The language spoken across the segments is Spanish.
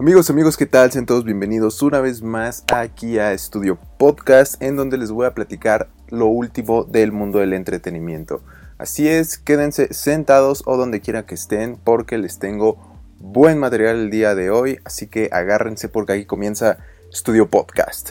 Amigos, amigos, ¿qué tal? Sean todos bienvenidos una vez más aquí a Estudio Podcast, en donde les voy a platicar lo último del mundo del entretenimiento. Así es, quédense sentados o donde quiera que estén, porque les tengo buen material el día de hoy, así que agárrense porque aquí comienza Estudio Podcast.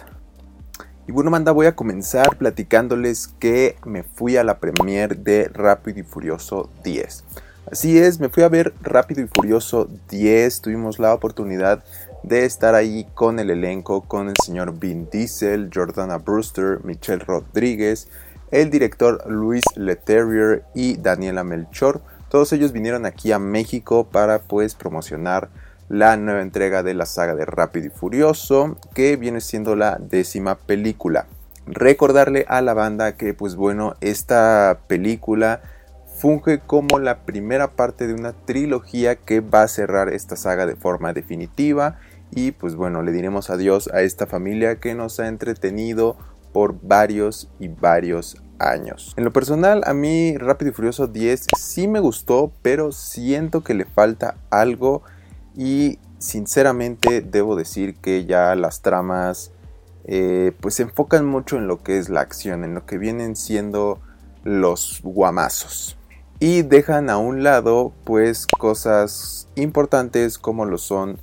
Y bueno, manda, voy a comenzar platicándoles que me fui a la premiere de Rápido y Furioso 10. Así es, me fui a ver Rápido y Furioso 10. Tuvimos la oportunidad de estar ahí con el elenco, con el señor Vin Diesel, Jordana Brewster, Michelle Rodríguez, el director Luis Leterrier y Daniela Melchor. Todos ellos vinieron aquí a México para pues promocionar la nueva entrega de la saga de Rápido y Furioso, que viene siendo la décima película. Recordarle a la banda que pues bueno, esta película funge como la primera parte de una trilogía que va a cerrar esta saga de forma definitiva. Y pues bueno, le diremos adiós a esta familia que nos ha entretenido por varios y varios años. En lo personal, a mí Rápido y Furioso 10 sí me gustó, pero siento que le falta algo. Y sinceramente debo decir que ya las tramas eh, pues se enfocan mucho en lo que es la acción, en lo que vienen siendo los guamazos y dejan a un lado pues cosas importantes como lo son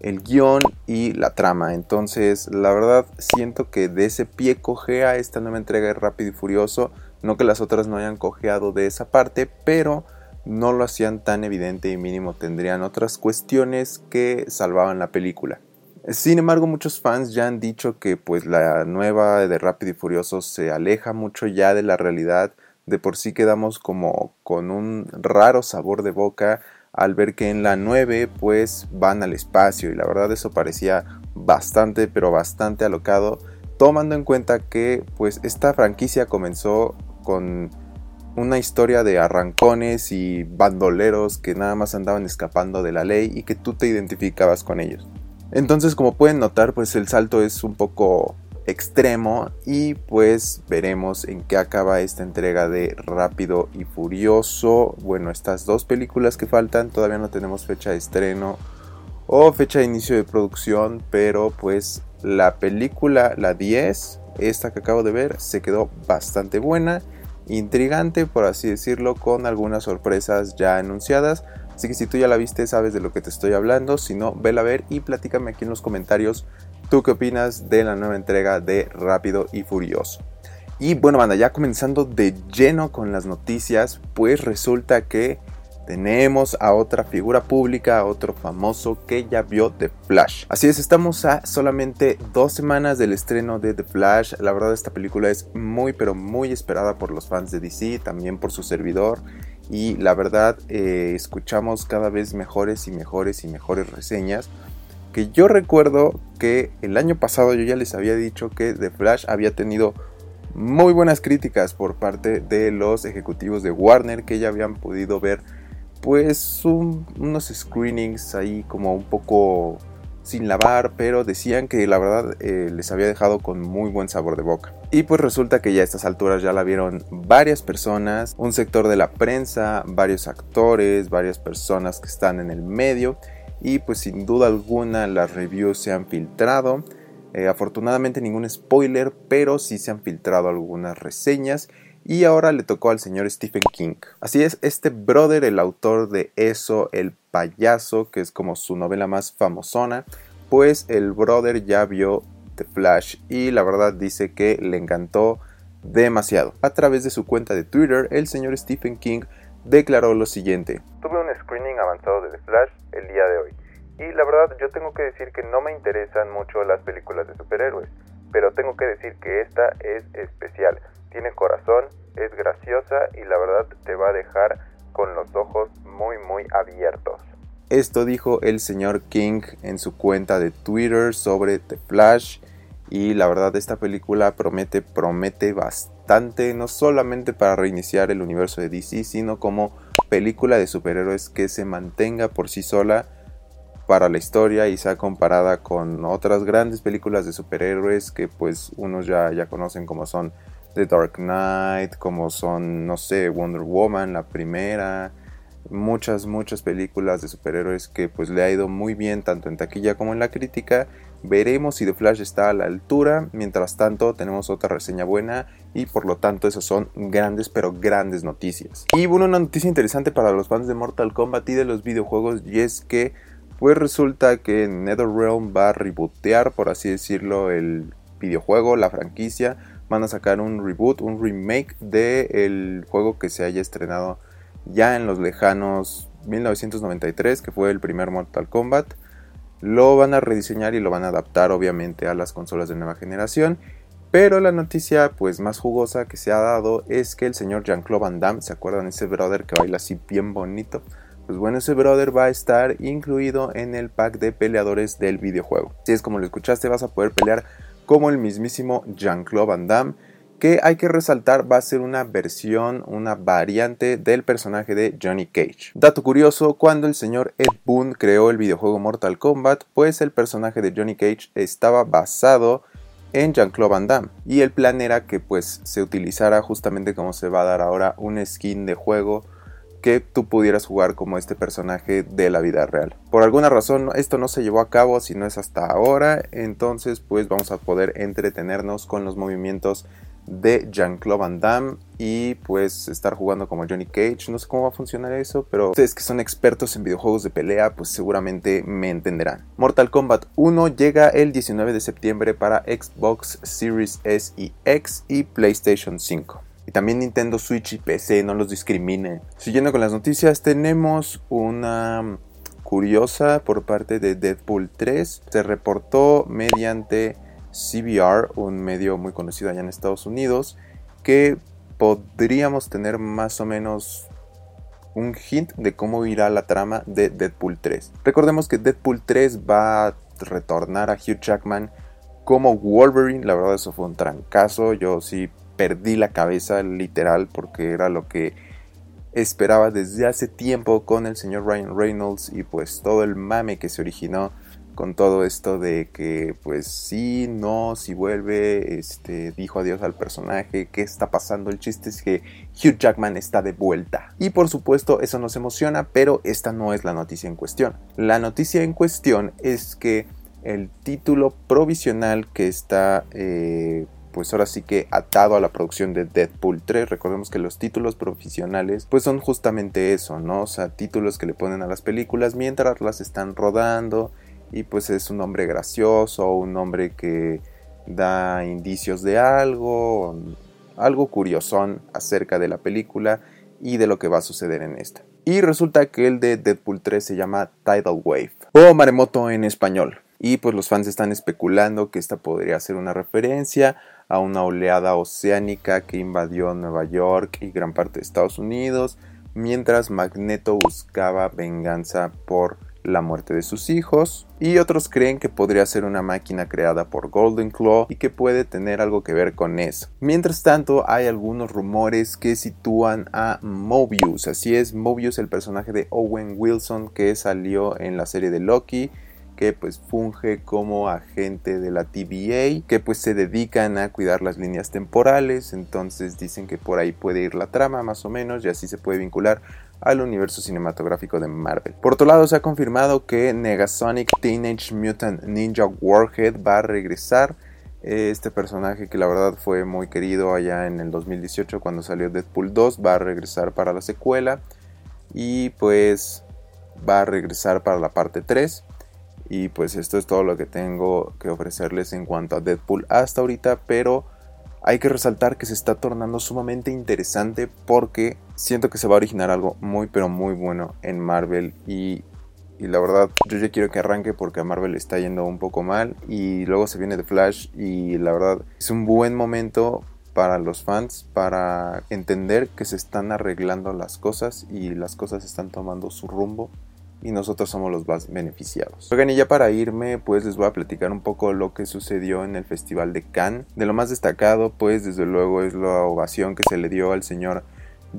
el guion y la trama. Entonces, la verdad siento que de ese pie cojea esta nueva entrega de Rápido y Furioso. No que las otras no hayan cojeado de esa parte, pero no lo hacían tan evidente y mínimo tendrían otras cuestiones que salvaban la película. Sin embargo, muchos fans ya han dicho que pues la nueva de Rápido y Furioso se aleja mucho ya de la realidad de por sí quedamos como con un raro sabor de boca al ver que en la 9 pues van al espacio y la verdad eso parecía bastante pero bastante alocado tomando en cuenta que pues esta franquicia comenzó con una historia de arrancones y bandoleros que nada más andaban escapando de la ley y que tú te identificabas con ellos. Entonces como pueden notar pues el salto es un poco extremo y pues veremos en qué acaba esta entrega de Rápido y Furioso. Bueno, estas dos películas que faltan todavía no tenemos fecha de estreno o fecha de inicio de producción, pero pues la película, la 10, esta que acabo de ver, se quedó bastante buena, intrigante por así decirlo, con algunas sorpresas ya anunciadas. Así que si tú ya la viste, sabes de lo que te estoy hablando. Si no, vela a ver y platícame aquí en los comentarios ¿Tú qué opinas de la nueva entrega de Rápido y Furioso? Y bueno, banda, ya comenzando de lleno con las noticias, pues resulta que tenemos a otra figura pública, a otro famoso que ya vio The Flash. Así es, estamos a solamente dos semanas del estreno de The Flash. La verdad, esta película es muy, pero muy esperada por los fans de DC, también por su servidor. Y la verdad, eh, escuchamos cada vez mejores y mejores y mejores reseñas que yo recuerdo que el año pasado yo ya les había dicho que The Flash había tenido muy buenas críticas por parte de los ejecutivos de Warner que ya habían podido ver pues unos screenings ahí como un poco sin lavar, pero decían que la verdad eh, les había dejado con muy buen sabor de boca. Y pues resulta que ya a estas alturas ya la vieron varias personas, un sector de la prensa, varios actores, varias personas que están en el medio y pues sin duda alguna las reviews se han filtrado. Eh, afortunadamente ningún spoiler, pero sí se han filtrado algunas reseñas y ahora le tocó al señor Stephen King. Así es, este brother, el autor de Eso, el payaso, que es como su novela más famosona, pues el brother ya vio The Flash y la verdad dice que le encantó demasiado. A través de su cuenta de Twitter, el señor Stephen King declaró lo siguiente. Tuve un screening avanzado de The Flash el día de hoy. Y la verdad yo tengo que decir que no me interesan mucho las películas de superhéroes, pero tengo que decir que esta es especial. Tiene corazón, es graciosa y la verdad te va a dejar con los ojos muy muy abiertos. Esto dijo el señor King en su cuenta de Twitter sobre The Flash y la verdad esta película promete promete bastante no solamente para reiniciar el universo de DC sino como película de superhéroes que se mantenga por sí sola para la historia y sea comparada con otras grandes películas de superhéroes que pues unos ya, ya conocen como son The Dark Knight, como son, no sé, Wonder Woman, la primera, muchas, muchas películas de superhéroes que pues le ha ido muy bien tanto en taquilla como en la crítica. Veremos si The Flash está a la altura. Mientras tanto, tenemos otra reseña buena y por lo tanto, esas son grandes, pero grandes noticias. Y bueno, una noticia interesante para los fans de Mortal Kombat y de los videojuegos, y es que, pues resulta que NetherRealm va a rebootear, por así decirlo, el videojuego, la franquicia. Van a sacar un reboot, un remake del juego que se haya estrenado ya en los lejanos 1993, que fue el primer Mortal Kombat. Lo van a rediseñar y lo van a adaptar obviamente a las consolas de nueva generación. Pero la noticia pues más jugosa que se ha dado es que el señor Jean-Claude Van Damme, ¿se acuerdan ese brother que baila así bien bonito? Pues bueno, ese brother va a estar incluido en el pack de peleadores del videojuego. Si es como lo escuchaste, vas a poder pelear como el mismísimo Jean-Claude Van Damme que hay que resaltar va a ser una versión, una variante del personaje de Johnny Cage. Dato curioso, cuando el señor Ed Boon creó el videojuego Mortal Kombat, pues el personaje de Johnny Cage estaba basado en Jean-Claude Van Damme y el plan era que pues se utilizara justamente como se va a dar ahora un skin de juego que tú pudieras jugar como este personaje de la vida real. Por alguna razón esto no se llevó a cabo si no es hasta ahora, entonces pues vamos a poder entretenernos con los movimientos de Jean-Claude Van Damme y pues estar jugando como Johnny Cage. No sé cómo va a funcionar eso, pero ustedes que son expertos en videojuegos de pelea, pues seguramente me entenderán. Mortal Kombat 1 llega el 19 de septiembre para Xbox Series S y X y PlayStation 5. Y también Nintendo Switch y PC, no los discrimine. Siguiendo con las noticias, tenemos una curiosa por parte de Deadpool 3. Se reportó mediante CBR, un medio muy conocido allá en Estados Unidos, que podríamos tener más o menos un hint de cómo irá la trama de Deadpool 3. Recordemos que Deadpool 3 va a retornar a Hugh Jackman como Wolverine, la verdad eso fue un trancazo, yo sí perdí la cabeza literal porque era lo que esperaba desde hace tiempo con el señor Ryan Reynolds y pues todo el mame que se originó con todo esto de que pues sí, no, si vuelve, este, dijo adiós al personaje, qué está pasando, el chiste es que Hugh Jackman está de vuelta. Y por supuesto eso nos emociona, pero esta no es la noticia en cuestión. La noticia en cuestión es que el título provisional que está... Eh, pues ahora sí que atado a la producción de Deadpool 3. Recordemos que los títulos profesionales pues son justamente eso, ¿no? O sea, títulos que le ponen a las películas mientras las están rodando y pues es un nombre gracioso, un nombre que da indicios de algo, algo curiosón acerca de la película y de lo que va a suceder en esta. Y resulta que el de Deadpool 3 se llama Tidal Wave o maremoto en español. Y pues los fans están especulando que esta podría ser una referencia a una oleada oceánica que invadió Nueva York y gran parte de Estados Unidos, mientras Magneto buscaba venganza por la muerte de sus hijos, y otros creen que podría ser una máquina creada por Golden Claw y que puede tener algo que ver con eso. Mientras tanto, hay algunos rumores que sitúan a Mobius, así es, Mobius el personaje de Owen Wilson que salió en la serie de Loki que pues funge como agente de la TVA, que pues se dedican a cuidar las líneas temporales, entonces dicen que por ahí puede ir la trama más o menos y así se puede vincular al universo cinematográfico de Marvel. Por otro lado, se ha confirmado que Negasonic Teenage Mutant Ninja Warhead va a regresar. Este personaje que la verdad fue muy querido allá en el 2018 cuando salió Deadpool 2 va a regresar para la secuela y pues va a regresar para la parte 3. Y pues esto es todo lo que tengo que ofrecerles en cuanto a Deadpool hasta ahorita, pero hay que resaltar que se está tornando sumamente interesante porque siento que se va a originar algo muy pero muy bueno en Marvel y, la verdad yo ya quiero que arranque porque a Marvel está yendo un poco mal y luego se viene The Flash y la verdad es un buen momento para los fans para entender que se están arreglando las cosas y las cosas están tomando su rumbo y nosotros somos los más beneficiados. Oigan, y ya para irme, pues les voy a platicar un poco lo que sucedió en el Festival de Cannes. De lo más destacado, pues desde luego es la ovación que se le dio al señor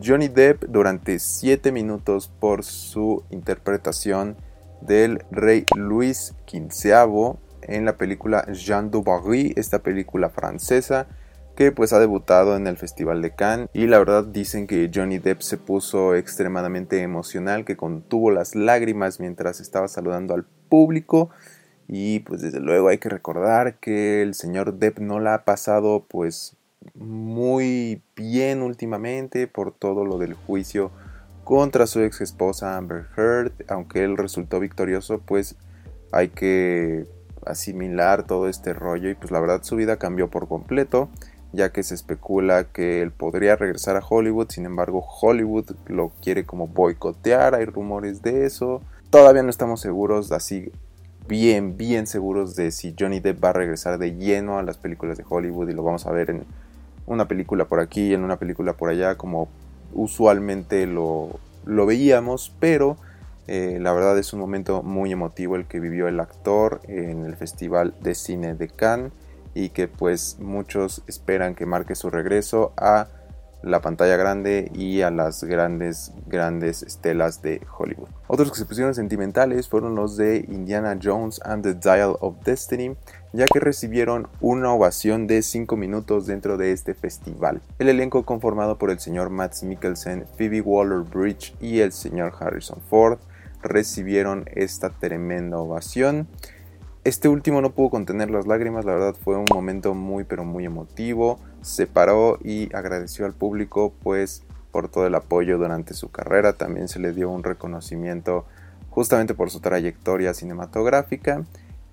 Johnny Depp durante 7 minutos por su interpretación del rey Luis XV en la película Jean du Barry, esta película francesa que pues ha debutado en el Festival de Cannes. Y la verdad dicen que Johnny Depp se puso extremadamente emocional, que contuvo las lágrimas mientras estaba saludando al público. Y pues desde luego hay que recordar que el señor Depp no la ha pasado pues muy bien últimamente por todo lo del juicio contra su ex esposa Amber Heard, aunque él resultó victorioso, pues hay que asimilar todo este rollo. Y pues la verdad su vida cambió por completo ya que se especula que él podría regresar a Hollywood, sin embargo Hollywood lo quiere como boicotear, hay rumores de eso, todavía no estamos seguros, así bien, bien seguros de si Johnny Depp va a regresar de lleno a las películas de Hollywood y lo vamos a ver en una película por aquí, en una película por allá, como usualmente lo, lo veíamos, pero eh, la verdad es un momento muy emotivo el que vivió el actor en el Festival de Cine de Cannes y que pues muchos esperan que marque su regreso a la pantalla grande y a las grandes, grandes estelas de Hollywood. Otros que se pusieron sentimentales fueron los de Indiana Jones and the Dial of Destiny, ya que recibieron una ovación de 5 minutos dentro de este festival. El elenco conformado por el señor Matt Mikkelsen, Phoebe Waller-Bridge y el señor Harrison Ford recibieron esta tremenda ovación. Este último no pudo contener las lágrimas, la verdad fue un momento muy pero muy emotivo. Se paró y agradeció al público pues por todo el apoyo durante su carrera. También se le dio un reconocimiento justamente por su trayectoria cinematográfica.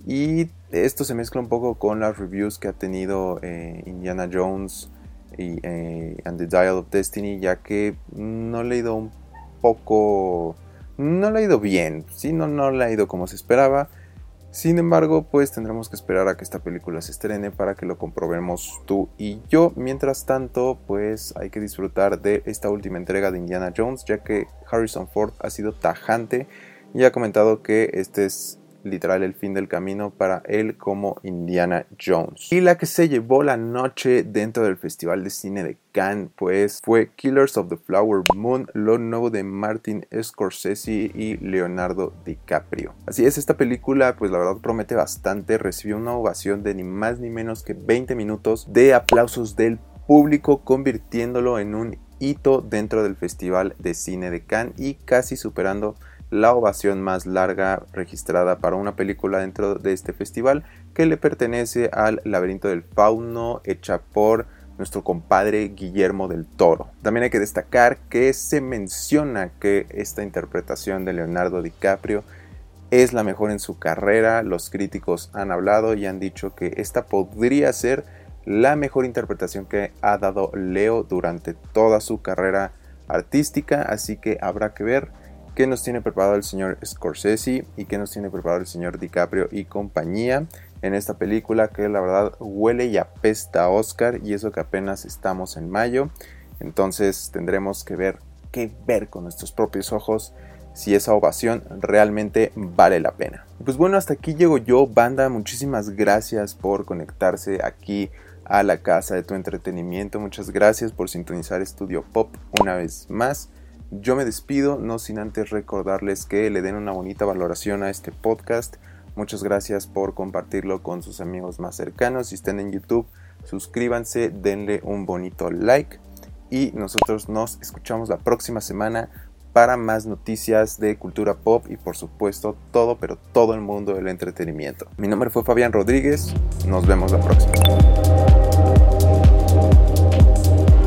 Y esto se mezcla un poco con las reviews que ha tenido eh, Indiana Jones y eh, And the Dial of Destiny, ya que no le ha ido un poco... No le ha ido bien, sí, no, no le ha ido como se esperaba. Sin embargo, pues tendremos que esperar a que esta película se estrene para que lo comprobemos tú y yo. Mientras tanto, pues hay que disfrutar de esta última entrega de Indiana Jones, ya que Harrison Ford ha sido tajante y ha comentado que este es literal el fin del camino para él como Indiana Jones. Y la que se llevó la noche dentro del Festival de Cine de Cannes, pues fue Killers of the Flower Moon, lo nuevo de Martin Scorsese y Leonardo DiCaprio. Así es, esta película pues la verdad promete bastante, recibió una ovación de ni más ni menos que 20 minutos de aplausos del público, convirtiéndolo en un hito dentro del Festival de Cine de Cannes y casi superando la ovación más larga registrada para una película dentro de este festival que le pertenece al Laberinto del Fauno hecha por nuestro compadre Guillermo del Toro. También hay que destacar que se menciona que esta interpretación de Leonardo DiCaprio es la mejor en su carrera. Los críticos han hablado y han dicho que esta podría ser la mejor interpretación que ha dado Leo durante toda su carrera artística, así que habrá que ver qué nos tiene preparado el señor Scorsese y qué nos tiene preparado el señor DiCaprio y compañía en esta película que la verdad huele y apesta a Oscar y eso que apenas estamos en mayo. Entonces tendremos que ver qué ver con nuestros propios ojos si esa ovación realmente vale la pena. Pues bueno, hasta aquí llego yo, banda. Muchísimas gracias por conectarse aquí a la casa de tu entretenimiento. Muchas gracias por sintonizar Estudio Pop una vez más. Yo me despido, no sin antes recordarles que le den una bonita valoración a este podcast. Muchas gracias por compartirlo con sus amigos más cercanos. Si están en YouTube, suscríbanse, denle un bonito like. Y nosotros nos escuchamos la próxima semana para más noticias de cultura pop y por supuesto todo, pero todo el mundo del entretenimiento. Mi nombre fue Fabián Rodríguez. Nos vemos la próxima.